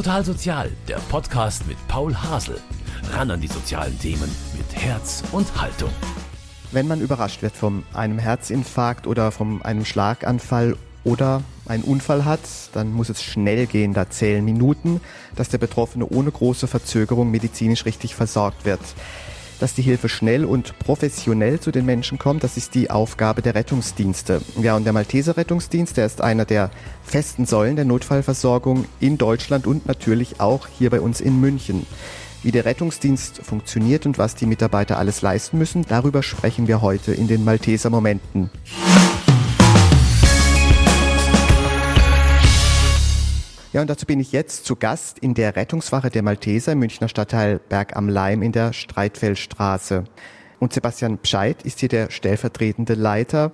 Total Sozial, der Podcast mit Paul Hasel. Ran an die sozialen Themen mit Herz und Haltung. Wenn man überrascht wird von einem Herzinfarkt oder von einem Schlaganfall oder einen Unfall hat, dann muss es schnell gehen. Da zählen Minuten, dass der Betroffene ohne große Verzögerung medizinisch richtig versorgt wird. Dass die Hilfe schnell und professionell zu den Menschen kommt, das ist die Aufgabe der Rettungsdienste. Ja, und der Malteser Rettungsdienst, der ist einer der festen Säulen der Notfallversorgung in Deutschland und natürlich auch hier bei uns in München. Wie der Rettungsdienst funktioniert und was die Mitarbeiter alles leisten müssen, darüber sprechen wir heute in den Malteser Momenten. Ja, und dazu bin ich jetzt zu Gast in der Rettungswache der Malteser im Münchner Stadtteil Berg am Leim in der Streitfeldstraße. Und Sebastian Pscheid ist hier der stellvertretende Leiter.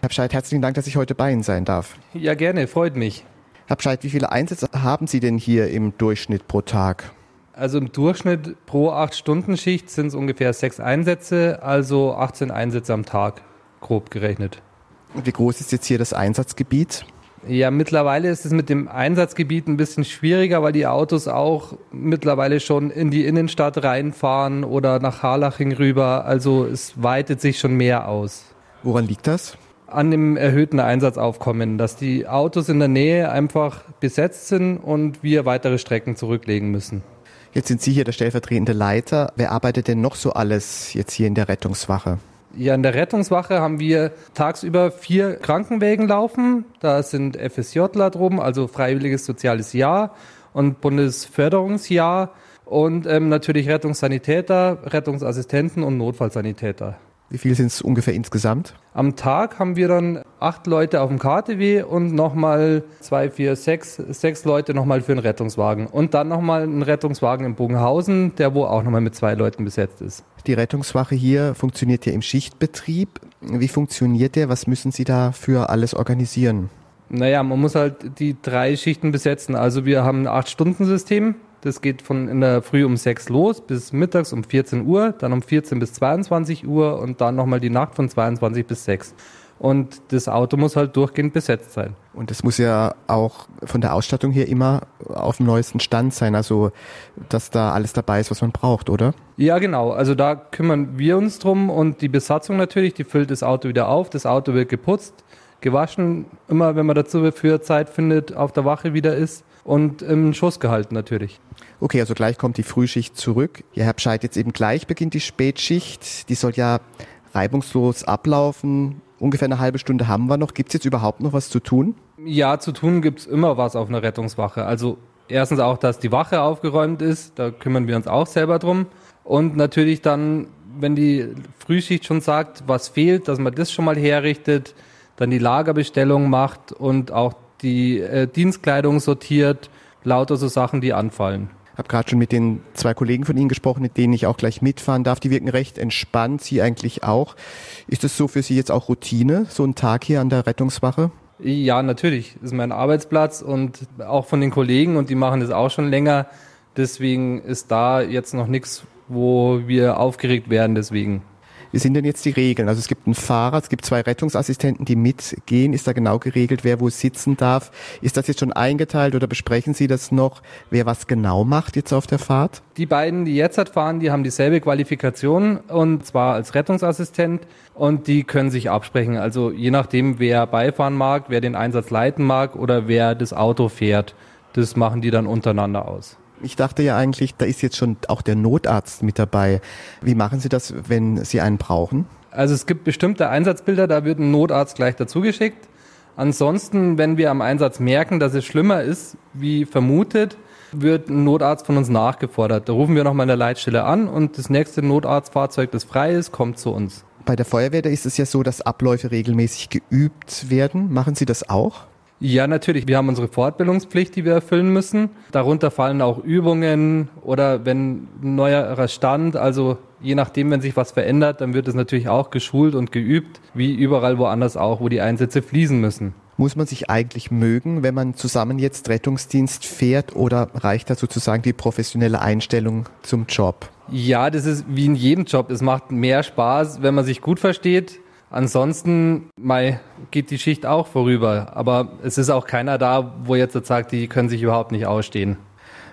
Herr Pscheid, herzlichen Dank, dass ich heute bei Ihnen sein darf. Ja, gerne, freut mich. Herr Pscheid, wie viele Einsätze haben Sie denn hier im Durchschnitt pro Tag? Also im Durchschnitt pro 8-Stunden-Schicht sind es ungefähr sechs Einsätze, also 18 Einsätze am Tag, grob gerechnet. Und wie groß ist jetzt hier das Einsatzgebiet? Ja, mittlerweile ist es mit dem Einsatzgebiet ein bisschen schwieriger, weil die Autos auch mittlerweile schon in die Innenstadt reinfahren oder nach Harlaching rüber. Also es weitet sich schon mehr aus. Woran liegt das? An dem erhöhten Einsatzaufkommen, dass die Autos in der Nähe einfach besetzt sind und wir weitere Strecken zurücklegen müssen. Jetzt sind Sie hier der stellvertretende Leiter. Wer arbeitet denn noch so alles jetzt hier in der Rettungswache? Ja, in der Rettungswache haben wir tagsüber vier Krankenwägen laufen. Da sind FSJler drum, also Freiwilliges Soziales Jahr und Bundesförderungsjahr und ähm, natürlich Rettungssanitäter, Rettungsassistenten und Notfallsanitäter. Wie viel sind es ungefähr insgesamt? Am Tag haben wir dann acht Leute auf dem KTW und nochmal zwei, vier, sechs, sechs Leute nochmal für den Rettungswagen. Und dann nochmal ein Rettungswagen in Bogenhausen, der wo auch nochmal mit zwei Leuten besetzt ist. Die Rettungswache hier funktioniert ja im Schichtbetrieb. Wie funktioniert der? Was müssen Sie da für alles organisieren? Naja, man muss halt die drei Schichten besetzen. Also wir haben ein Acht-Stunden-System. Das geht von in der Früh um 6 los bis mittags um 14 Uhr, dann um 14 bis 22 Uhr und dann nochmal die Nacht von 22 bis 6. Und das Auto muss halt durchgehend besetzt sein. Und das muss ja auch von der Ausstattung her immer auf dem neuesten Stand sein, also dass da alles dabei ist, was man braucht, oder? Ja, genau. Also da kümmern wir uns drum und die Besatzung natürlich, die füllt das Auto wieder auf, das Auto wird geputzt, gewaschen, immer wenn man dazu für Zeit findet, auf der Wache wieder ist und im Schuss gehalten natürlich. Okay, also gleich kommt die Frühschicht zurück. Ja, Herr Bescheid, jetzt eben gleich beginnt die Spätschicht. Die soll ja reibungslos ablaufen. Ungefähr eine halbe Stunde haben wir noch. Gibt es jetzt überhaupt noch was zu tun? Ja, zu tun gibt es immer was auf einer Rettungswache. Also erstens auch, dass die Wache aufgeräumt ist. Da kümmern wir uns auch selber drum. Und natürlich dann, wenn die Frühschicht schon sagt, was fehlt, dass man das schon mal herrichtet, dann die Lagerbestellung macht und auch die äh, Dienstkleidung sortiert, lauter so Sachen, die anfallen. Ich habe gerade schon mit den zwei Kollegen von Ihnen gesprochen, mit denen ich auch gleich mitfahren darf. Die wirken recht entspannt, Sie eigentlich auch. Ist das so für Sie jetzt auch Routine, so ein Tag hier an der Rettungswache? Ja, natürlich. Das ist mein Arbeitsplatz und auch von den Kollegen und die machen das auch schon länger. Deswegen ist da jetzt noch nichts, wo wir aufgeregt werden deswegen. Wie sind denn jetzt die Regeln? Also es gibt einen Fahrer, es gibt zwei Rettungsassistenten, die mitgehen. Ist da genau geregelt, wer wo sitzen darf? Ist das jetzt schon eingeteilt oder besprechen Sie das noch, wer was genau macht jetzt auf der Fahrt? Die beiden, die jetzt halt fahren, die haben dieselbe Qualifikation und zwar als Rettungsassistent und die können sich absprechen. Also je nachdem, wer beifahren mag, wer den Einsatz leiten mag oder wer das Auto fährt, das machen die dann untereinander aus. Ich dachte ja eigentlich, da ist jetzt schon auch der Notarzt mit dabei. Wie machen Sie das, wenn Sie einen brauchen? Also es gibt bestimmte Einsatzbilder, da wird ein Notarzt gleich dazugeschickt. Ansonsten, wenn wir am Einsatz merken, dass es schlimmer ist, wie vermutet, wird ein Notarzt von uns nachgefordert. Da rufen wir nochmal in der Leitstelle an und das nächste Notarztfahrzeug, das frei ist, kommt zu uns. Bei der Feuerwehr ist es ja so, dass Abläufe regelmäßig geübt werden. Machen Sie das auch? Ja, natürlich. Wir haben unsere Fortbildungspflicht, die wir erfüllen müssen. Darunter fallen auch Übungen oder wenn ein neuerer Stand, also je nachdem, wenn sich was verändert, dann wird es natürlich auch geschult und geübt, wie überall woanders auch, wo die Einsätze fließen müssen. Muss man sich eigentlich mögen, wenn man zusammen jetzt Rettungsdienst fährt oder reicht da sozusagen die professionelle Einstellung zum Job? Ja, das ist wie in jedem Job. Es macht mehr Spaß, wenn man sich gut versteht. Ansonsten Mai, geht die Schicht auch vorüber. Aber es ist auch keiner da, wo jetzt sagt, die können sich überhaupt nicht ausstehen.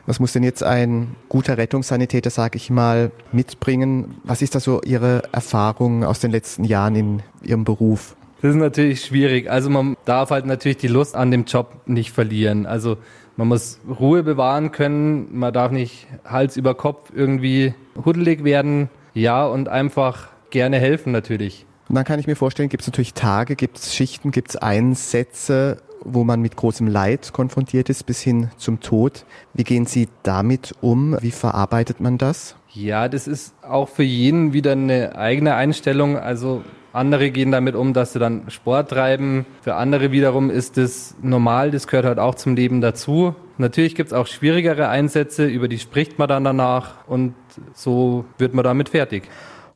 Was muss denn jetzt ein guter Rettungssanitäter, sage ich mal, mitbringen? Was ist da so Ihre Erfahrung aus den letzten Jahren in Ihrem Beruf? Das ist natürlich schwierig. Also man darf halt natürlich die Lust an dem Job nicht verlieren. Also man muss Ruhe bewahren können, man darf nicht Hals über Kopf irgendwie huddelig werden. Ja, und einfach gerne helfen natürlich. Und dann kann ich mir vorstellen, gibt es natürlich Tage, gibt es Schichten, gibt es Einsätze, wo man mit großem Leid konfrontiert ist bis hin zum Tod. Wie gehen Sie damit um? Wie verarbeitet man das? Ja, das ist auch für jeden wieder eine eigene Einstellung. Also andere gehen damit um, dass sie dann Sport treiben. Für andere wiederum ist es normal, das gehört halt auch zum Leben dazu. Natürlich gibt es auch schwierigere Einsätze, über die spricht man dann danach und so wird man damit fertig.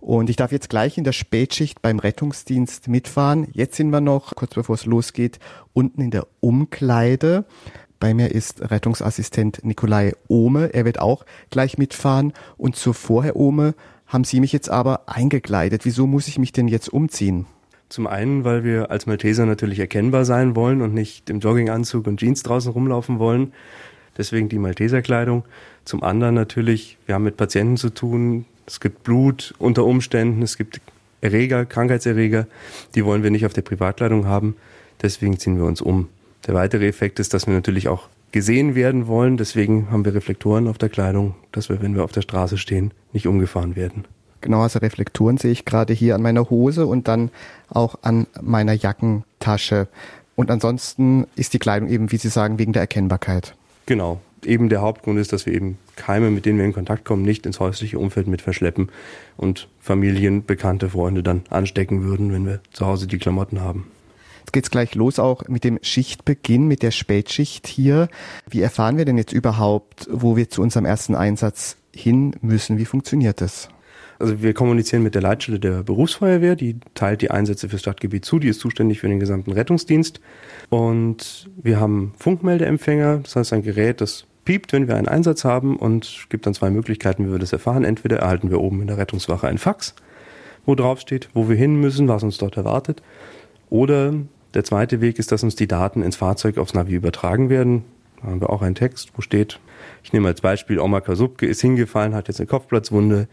Und ich darf jetzt gleich in der Spätschicht beim Rettungsdienst mitfahren. Jetzt sind wir noch, kurz bevor es losgeht, unten in der Umkleide. Bei mir ist Rettungsassistent Nikolai Ohme. Er wird auch gleich mitfahren. Und zuvor, Herr Ohme, haben Sie mich jetzt aber eingekleidet. Wieso muss ich mich denn jetzt umziehen? Zum einen, weil wir als Malteser natürlich erkennbar sein wollen und nicht im Jogginganzug und Jeans draußen rumlaufen wollen. Deswegen die Malteserkleidung. Zum anderen natürlich, wir haben mit Patienten zu tun. Es gibt Blut unter Umständen. Es gibt Erreger, Krankheitserreger. Die wollen wir nicht auf der Privatkleidung haben. Deswegen ziehen wir uns um. Der weitere Effekt ist, dass wir natürlich auch gesehen werden wollen. Deswegen haben wir Reflektoren auf der Kleidung, dass wir, wenn wir auf der Straße stehen, nicht umgefahren werden. Genau, also Reflektoren sehe ich gerade hier an meiner Hose und dann auch an meiner Jackentasche. Und ansonsten ist die Kleidung eben, wie Sie sagen, wegen der Erkennbarkeit. Genau. Eben der Hauptgrund ist, dass wir eben Keime, mit denen wir in Kontakt kommen, nicht ins häusliche Umfeld mit verschleppen und Familien, bekannte Freunde dann anstecken würden, wenn wir zu Hause die Klamotten haben. Jetzt geht's gleich los auch mit dem Schichtbeginn, mit der Spätschicht hier. Wie erfahren wir denn jetzt überhaupt, wo wir zu unserem ersten Einsatz hin müssen? Wie funktioniert das? Also wir kommunizieren mit der Leitstelle der Berufsfeuerwehr, die teilt die Einsätze fürs Stadtgebiet zu, die ist zuständig für den gesamten Rettungsdienst. Und wir haben Funkmeldeempfänger, das heißt ein Gerät, das piept, wenn wir einen Einsatz haben und gibt dann zwei Möglichkeiten, wie wir das erfahren. Entweder erhalten wir oben in der Rettungswache ein Fax, wo drauf steht, wo wir hin müssen, was uns dort erwartet. Oder der zweite Weg ist, dass uns die Daten ins Fahrzeug aufs Navi übertragen werden. Da haben wir auch einen Text, wo steht, ich nehme als Beispiel, Oma Kasubke ist hingefallen, hat jetzt eine Kopfplatzwunde.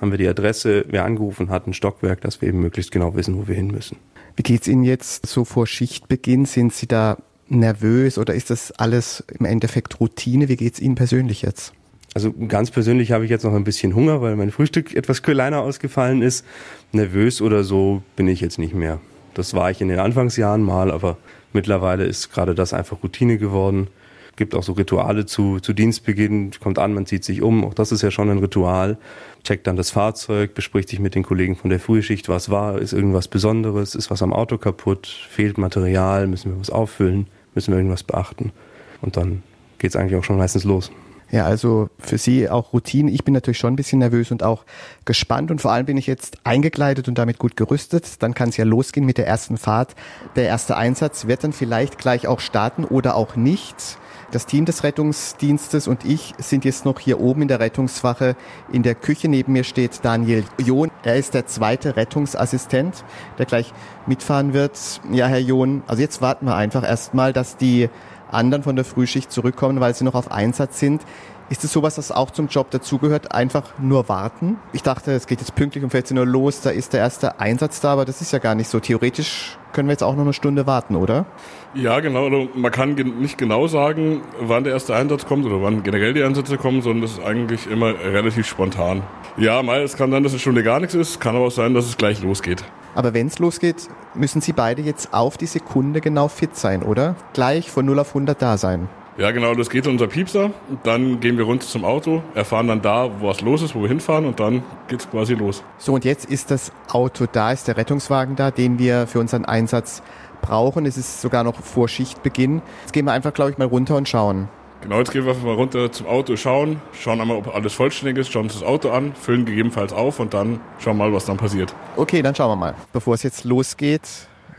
Haben wir die Adresse, wer angerufen hat, ein Stockwerk, dass wir eben möglichst genau wissen, wo wir hin müssen. Wie geht's Ihnen jetzt so vor Schichtbeginn? Sind Sie da nervös oder ist das alles im Endeffekt Routine? Wie geht's Ihnen persönlich jetzt? Also ganz persönlich habe ich jetzt noch ein bisschen Hunger, weil mein Frühstück etwas kleiner ausgefallen ist. Nervös oder so bin ich jetzt nicht mehr. Das war ich in den Anfangsjahren mal, aber mittlerweile ist gerade das einfach Routine geworden. Gibt auch so Rituale zu, zu Dienstbeginn, kommt an, man zieht sich um, auch das ist ja schon ein Ritual. Checkt dann das Fahrzeug, bespricht sich mit den Kollegen von der Frühschicht, was war, ist irgendwas Besonderes, ist was am Auto kaputt, fehlt Material, müssen wir was auffüllen, müssen wir irgendwas beachten. Und dann geht's eigentlich auch schon meistens los. Ja, also für Sie auch Routine. Ich bin natürlich schon ein bisschen nervös und auch gespannt und vor allem bin ich jetzt eingekleidet und damit gut gerüstet. Dann kann es ja losgehen mit der ersten Fahrt. Der erste Einsatz wird dann vielleicht gleich auch starten oder auch nicht. Das Team des Rettungsdienstes und ich sind jetzt noch hier oben in der Rettungswache. In der Küche neben mir steht Daniel John. Er ist der zweite Rettungsassistent, der gleich mitfahren wird. Ja, Herr John, also jetzt warten wir einfach erstmal, dass die anderen von der Frühschicht zurückkommen, weil sie noch auf Einsatz sind. Ist es sowas, das auch zum Job dazugehört? Einfach nur warten? Ich dachte, es geht jetzt pünktlich um 14 Uhr los, da ist der erste Einsatz da, aber das ist ja gar nicht so. Theoretisch können wir jetzt auch noch eine Stunde warten, oder? Ja, genau. Also man kann nicht genau sagen, wann der erste Einsatz kommt oder wann generell die Einsätze kommen, sondern das ist eigentlich immer relativ spontan. Ja, mal, es kann sein, dass eine Stunde gar nichts ist, kann aber auch sein, dass es gleich losgeht. Aber wenn es losgeht, müssen Sie beide jetzt auf die Sekunde genau fit sein, oder? Gleich von 0 auf 100 da sein. Ja, genau, das geht unser Piepser. Dann gehen wir runter zum Auto, erfahren dann da, wo was los ist, wo wir hinfahren und dann geht's quasi los. So, und jetzt ist das Auto da, ist der Rettungswagen da, den wir für unseren Einsatz brauchen. Es ist sogar noch vor Schichtbeginn. Jetzt gehen wir einfach, glaube ich, mal runter und schauen. Genau, jetzt gehen wir einfach mal runter zum Auto, schauen, schauen einmal, ob alles vollständig ist, schauen uns das Auto an, füllen gegebenenfalls auf und dann schauen mal, was dann passiert. Okay, dann schauen wir mal. Bevor es jetzt losgeht,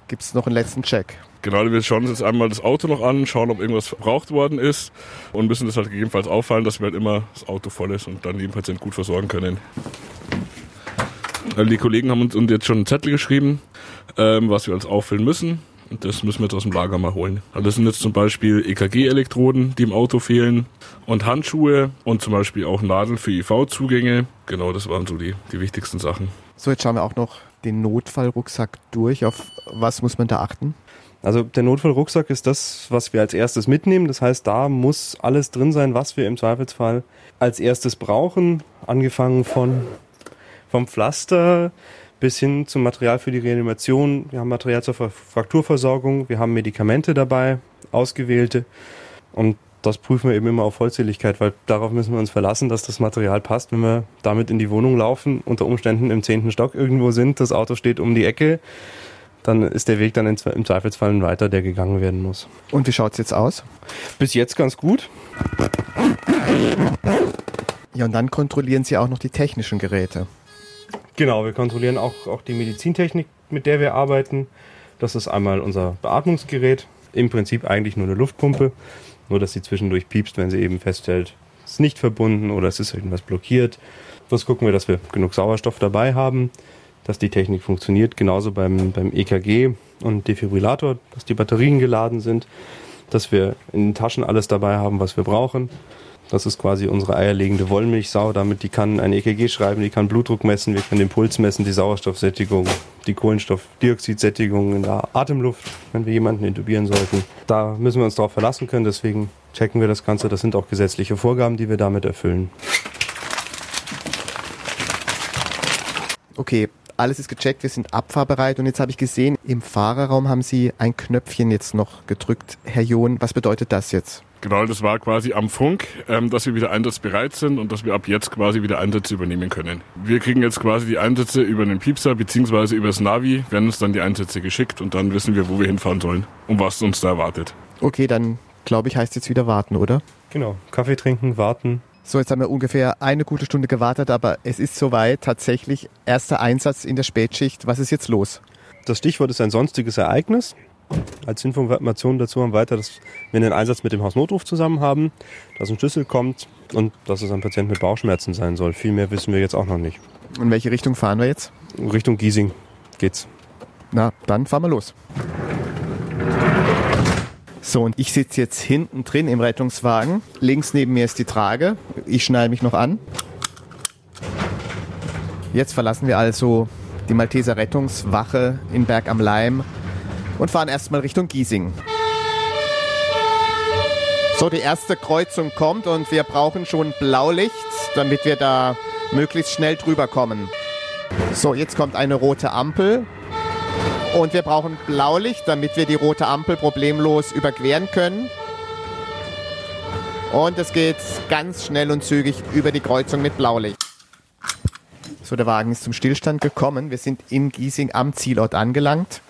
gibt es noch einen letzten Check. Genau, wir schauen uns jetzt einmal das Auto noch an, schauen, ob irgendwas verbraucht worden ist und müssen das halt gegebenenfalls auffallen, dass wir halt immer das Auto voll ist und dann den Patienten gut versorgen können. Also die Kollegen haben uns jetzt schon einen Zettel geschrieben, ähm, was wir alles auffüllen müssen. Und das müssen wir jetzt aus dem Lager mal holen. Also das sind jetzt zum Beispiel EKG-Elektroden, die im Auto fehlen und Handschuhe und zum Beispiel auch Nadeln für IV-Zugänge. Genau, das waren so die, die wichtigsten Sachen. So, jetzt schauen wir auch noch den Notfallrucksack durch. Auf was muss man da achten? Also der Notfallrucksack ist das, was wir als erstes mitnehmen. Das heißt, da muss alles drin sein, was wir im Zweifelsfall als erstes brauchen. Angefangen von vom Pflaster bis hin zum Material für die Reanimation. Wir haben Material zur Frakturversorgung, wir haben Medikamente dabei, ausgewählte. Und das prüfen wir eben immer auf Vollzähligkeit, weil darauf müssen wir uns verlassen, dass das Material passt. Wenn wir damit in die Wohnung laufen, unter Umständen im zehnten Stock irgendwo sind, das Auto steht um die Ecke, dann ist der Weg dann im Zweifelsfall ein weiter, der gegangen werden muss. Und wie schaut es jetzt aus? Bis jetzt ganz gut. Ja, und dann kontrollieren Sie auch noch die technischen Geräte. Genau, wir kontrollieren auch, auch die Medizintechnik, mit der wir arbeiten. Das ist einmal unser Beatmungsgerät, im Prinzip eigentlich nur eine Luftpumpe, nur dass sie zwischendurch piepst, wenn sie eben feststellt, es ist nicht verbunden oder es ist irgendwas blockiert. Das gucken wir, dass wir genug Sauerstoff dabei haben, dass die Technik funktioniert. Genauso beim, beim EKG und Defibrillator, dass die Batterien geladen sind, dass wir in den Taschen alles dabei haben, was wir brauchen. Das ist quasi unsere eierlegende Wollmilchsau. Damit die kann ein EKG schreiben, die kann Blutdruck messen, wir können den Puls messen, die Sauerstoffsättigung, die Kohlenstoffdioxidsättigung in der Atemluft, wenn wir jemanden intubieren sollten. Da müssen wir uns darauf verlassen können. Deswegen checken wir das Ganze. Das sind auch gesetzliche Vorgaben, die wir damit erfüllen. Okay, alles ist gecheckt, wir sind abfahrbereit und jetzt habe ich gesehen, im Fahrerraum haben Sie ein Knöpfchen jetzt noch gedrückt. Herr John, was bedeutet das jetzt? Genau, das war quasi am Funk, ähm, dass wir wieder einsatzbereit sind und dass wir ab jetzt quasi wieder Einsätze übernehmen können. Wir kriegen jetzt quasi die Einsätze über den Piepser beziehungsweise über das Navi, werden uns dann die Einsätze geschickt und dann wissen wir, wo wir hinfahren sollen und was uns da erwartet. Okay, dann glaube ich, heißt jetzt wieder warten, oder? Genau, Kaffee trinken, warten. So, jetzt haben wir ungefähr eine gute Stunde gewartet, aber es ist soweit. Tatsächlich erster Einsatz in der Spätschicht. Was ist jetzt los? Das Stichwort ist ein sonstiges Ereignis. Als Information dazu haben wir weiter, dass wir einen Einsatz mit dem Hausnotruf zusammen haben, dass ein Schlüssel kommt und dass es ein Patient mit Bauchschmerzen sein soll. Viel mehr wissen wir jetzt auch noch nicht. In welche Richtung fahren wir jetzt? Richtung Giesing geht's. Na, dann fahren wir los. So, und ich sitze jetzt hinten drin im Rettungswagen. Links neben mir ist die Trage. Ich schnall mich noch an. Jetzt verlassen wir also die Malteser Rettungswache in Berg am Leim und fahren erstmal Richtung Giesing. So, die erste Kreuzung kommt und wir brauchen schon Blaulicht, damit wir da möglichst schnell drüber kommen. So, jetzt kommt eine rote Ampel und wir brauchen Blaulicht, damit wir die rote Ampel problemlos überqueren können. Und es geht ganz schnell und zügig über die Kreuzung mit Blaulicht. So, der Wagen ist zum Stillstand gekommen. Wir sind in Giesing am Zielort angelangt.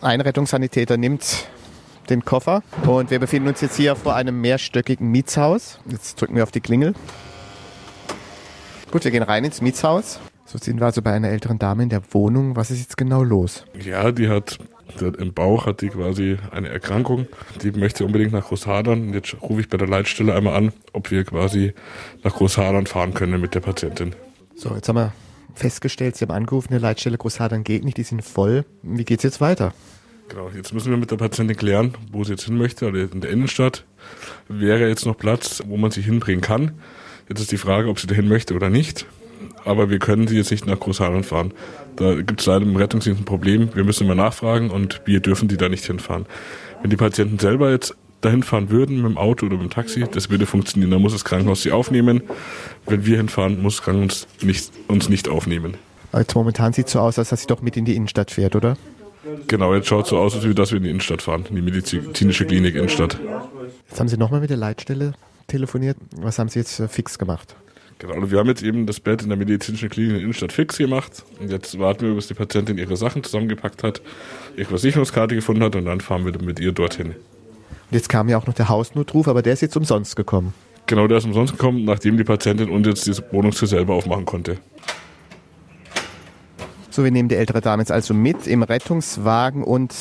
Ein Rettungssanitäter nimmt den Koffer und wir befinden uns jetzt hier vor einem mehrstöckigen Mietshaus. Jetzt drücken wir auf die Klingel. Gut, wir gehen rein ins Mietshaus. So sind wir also bei einer älteren Dame in der Wohnung. Was ist jetzt genau los? Ja, die hat im Bauch hat die quasi eine Erkrankung. Die möchte unbedingt nach Großhadern. Jetzt rufe ich bei der Leitstelle einmal an, ob wir quasi nach Großhadern fahren können mit der Patientin. So, jetzt haben wir festgestellt, Sie haben angerufen, eine Leitstelle Großhadern geht nicht, die sind voll. Wie geht's jetzt weiter? Genau, jetzt müssen wir mit der Patientin klären, wo sie jetzt hin möchte. Oder in der Innenstadt wäre jetzt noch Platz, wo man sie hinbringen kann. Jetzt ist die Frage, ob sie dahin möchte oder nicht. Aber wir können sie jetzt nicht nach Großhadern fahren. Da gibt es leider im Rettungsdienst ein Problem. Wir müssen immer nachfragen und wir dürfen die da nicht hinfahren. Wenn die Patienten selber jetzt dahin fahren würden mit dem Auto oder mit dem Taxi, das würde funktionieren. Da muss das Krankenhaus sie aufnehmen. Wenn wir hinfahren, muss das Krankenhaus nicht, uns nicht aufnehmen. Jetzt momentan sieht es so aus, als dass sie doch mit in die Innenstadt fährt, oder? Genau, jetzt schaut es so aus, als dass wir in die Innenstadt fahren, in die medizinische Klinik Innenstadt. Jetzt haben Sie nochmal mit der Leitstelle telefoniert. Was haben Sie jetzt fix gemacht? Genau, also wir haben jetzt eben das Bett in der medizinischen Klinik in der Innenstadt fix gemacht. Und jetzt warten wir, bis die Patientin ihre Sachen zusammengepackt hat, ihre Versicherungskarte gefunden hat und dann fahren wir mit ihr dorthin. Und jetzt kam ja auch noch der Hausnotruf, aber der ist jetzt umsonst gekommen. Genau, der ist umsonst gekommen, nachdem die Patientin uns jetzt diese Wohnungstür selber aufmachen konnte. So, wir nehmen die ältere Dame jetzt also mit im Rettungswagen und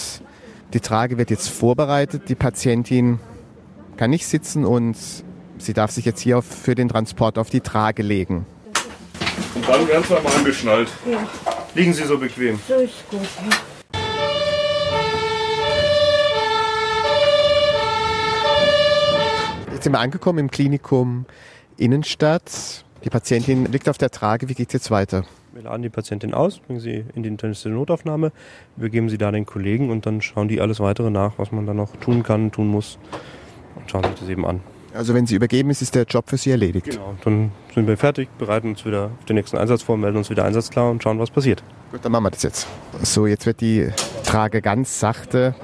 die Trage wird jetzt vorbereitet. Die Patientin kann nicht sitzen und sie darf sich jetzt hier für den Transport auf die Trage legen. Und dann werden sie mal angeschnallt. Ja. Liegen Sie so bequem. So ist gut. Jetzt sind wir angekommen im Klinikum Innenstadt. Die Patientin liegt auf der Trage. Wie geht es jetzt weiter? Wir laden die Patientin aus, bringen sie in die intensivste Notaufnahme, übergeben sie da den Kollegen und dann schauen die alles weitere nach, was man da noch tun kann, tun muss und schauen sich das eben an. Also wenn sie übergeben ist, ist der Job für sie erledigt. Genau, dann sind wir fertig, bereiten uns wieder auf den nächsten Einsatz vor, melden uns wieder einsatzklar und schauen, was passiert. Gut, dann machen wir das jetzt. So, jetzt wird die Trage ganz sachte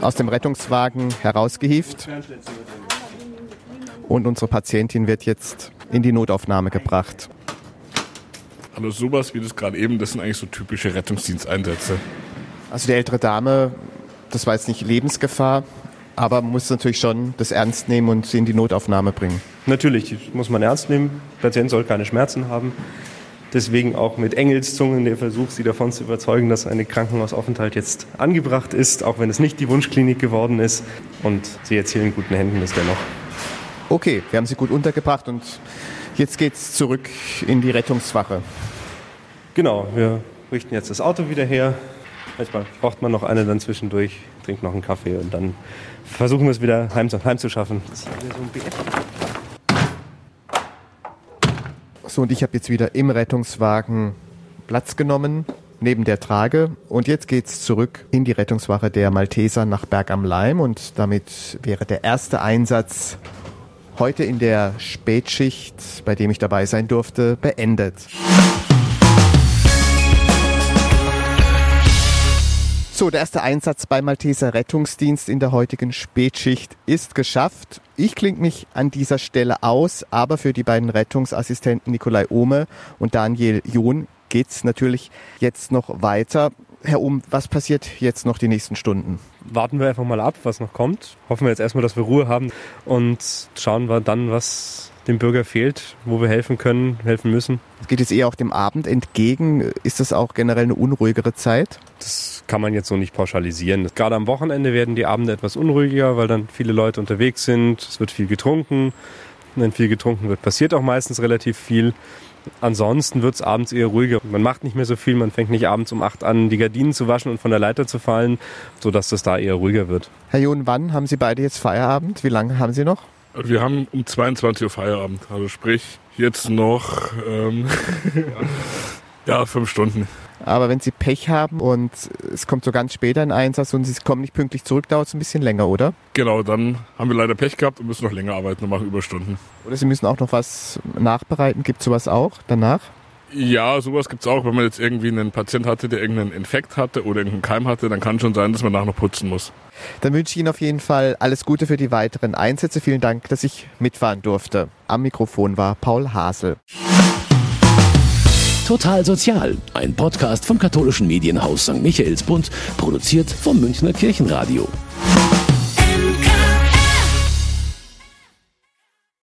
aus dem Rettungswagen herausgehievt. Und unsere Patientin wird jetzt in die Notaufnahme gebracht. Also sowas wie das gerade eben, das sind eigentlich so typische Rettungsdiensteinsätze. Also die ältere Dame, das war jetzt nicht Lebensgefahr, aber man muss natürlich schon das ernst nehmen und sie in die Notaufnahme bringen. Natürlich, die muss man ernst nehmen. Der Patient soll keine Schmerzen haben. Deswegen auch mit Engelszungen der Versuch, sie davon zu überzeugen, dass eine Krankenhausaufenthalt jetzt angebracht ist, auch wenn es nicht die Wunschklinik geworden ist. Und sie jetzt hier in guten Händen ist dennoch. Okay, wir haben sie gut untergebracht und jetzt geht's zurück in die Rettungswache. Genau, wir richten jetzt das Auto wieder her. Manchmal braucht man noch eine dann zwischendurch, trinkt noch einen Kaffee und dann versuchen wir es wieder heim, heimzuschaffen. Das ist hier so und ich habe jetzt wieder im Rettungswagen Platz genommen, neben der Trage. Und jetzt geht's zurück in die Rettungswache der Malteser nach Berg am Leim. Und damit wäre der erste Einsatz heute in der Spätschicht, bei dem ich dabei sein durfte, beendet. So, der erste Einsatz beim Malteser Rettungsdienst in der heutigen Spätschicht ist geschafft. Ich klinge mich an dieser Stelle aus, aber für die beiden Rettungsassistenten Nikolai Ohme und Daniel John geht's natürlich jetzt noch weiter. Herr Ohm, was passiert jetzt noch die nächsten Stunden? Warten wir einfach mal ab, was noch kommt. Hoffen wir jetzt erstmal, dass wir Ruhe haben und schauen wir dann, was dem Bürger fehlt, wo wir helfen können, helfen müssen. Es geht jetzt eher auch dem Abend entgegen. Ist das auch generell eine unruhigere Zeit? Das kann man jetzt so nicht pauschalisieren. Gerade am Wochenende werden die Abende etwas unruhiger, weil dann viele Leute unterwegs sind. Es wird viel getrunken. Wenn viel getrunken wird, passiert auch meistens relativ viel. Ansonsten wird es abends eher ruhiger. Man macht nicht mehr so viel, man fängt nicht abends um acht an, die Gardinen zu waschen und von der Leiter zu fallen, sodass das da eher ruhiger wird. Herr John, wann haben Sie beide jetzt Feierabend? Wie lange haben Sie noch? Wir haben um 22 Uhr Feierabend, also sprich jetzt noch ähm, ja fünf Stunden. Aber wenn Sie Pech haben und es kommt so ganz später ein Einsatz und Sie kommen nicht pünktlich zurück, dauert es ein bisschen länger, oder? Genau, dann haben wir leider Pech gehabt und müssen noch länger arbeiten und machen Überstunden. Oder Sie müssen auch noch was nachbereiten. Gibt es sowas auch danach? Ja, sowas gibt's auch. Wenn man jetzt irgendwie einen Patient hatte, der irgendeinen Infekt hatte oder irgendeinen Keim hatte, dann kann schon sein, dass man nachher noch putzen muss. Dann wünsche ich Ihnen auf jeden Fall alles Gute für die weiteren Einsätze. Vielen Dank, dass ich mitfahren durfte. Am Mikrofon war Paul Hasel. Total Sozial, ein Podcast vom katholischen Medienhaus St. Michaelsbund, produziert vom Münchner Kirchenradio.